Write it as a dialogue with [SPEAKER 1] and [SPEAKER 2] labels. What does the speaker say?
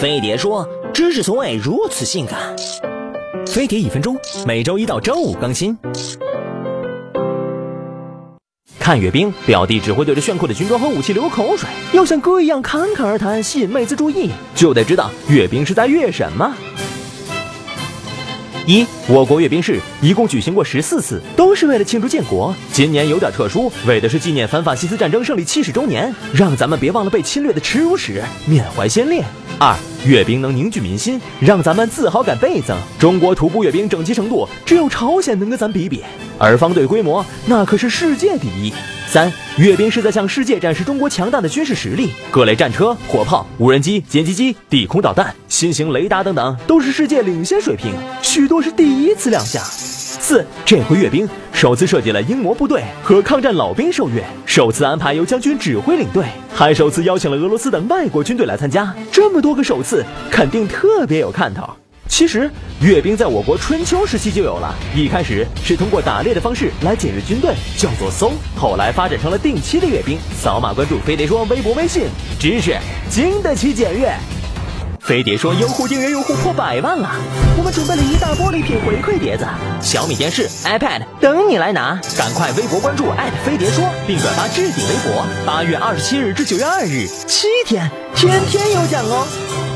[SPEAKER 1] 飞碟说：“知识从未如此性感。”
[SPEAKER 2] 飞碟一分钟，每周一到周五更新。看阅兵，表弟只会对着炫酷的军装和武器流口水。要像哥一样侃侃而谈，吸引妹子注意，就得知道阅兵是在阅什么。一，我国阅兵式一共举行过十四次，都是为了庆祝建国。今年有点特殊，为的是纪念反法西斯战争胜利七十周年，让咱们别忘了被侵略的耻辱史，缅怀先烈。二，阅兵能凝聚民心，让咱们自豪感倍增。中国徒步阅兵整齐程度，只有朝鲜能跟咱比比，而方队规模那可是世界第一。三，阅兵是在向世界展示中国强大的军事实力，各类战车、火炮、无人机、歼击机、地空导弹、新型雷达等等，都是世界领先水平，许多是第一次亮相。四，这回阅兵首次设计了英模部队和抗战老兵受阅，首次安排由将军指挥领队，还首次邀请了俄罗斯等外国军队来参加，这么多个首次，肯定特别有看头。其实阅兵在我国春秋时期就有了，一开始是通过打猎的方式来检阅军队，叫做搜，后来发展成了定期的阅兵。扫码关注飞碟说微博微信，知识经得起检阅。飞碟说优酷订阅用户破百万了，我们准备了一大波礼品回馈碟子，小米电视、iPad 等你来拿，赶快微博关注飞碟说，并转发置顶微博。八月二十七日至九月二日，七天，天天有奖哦。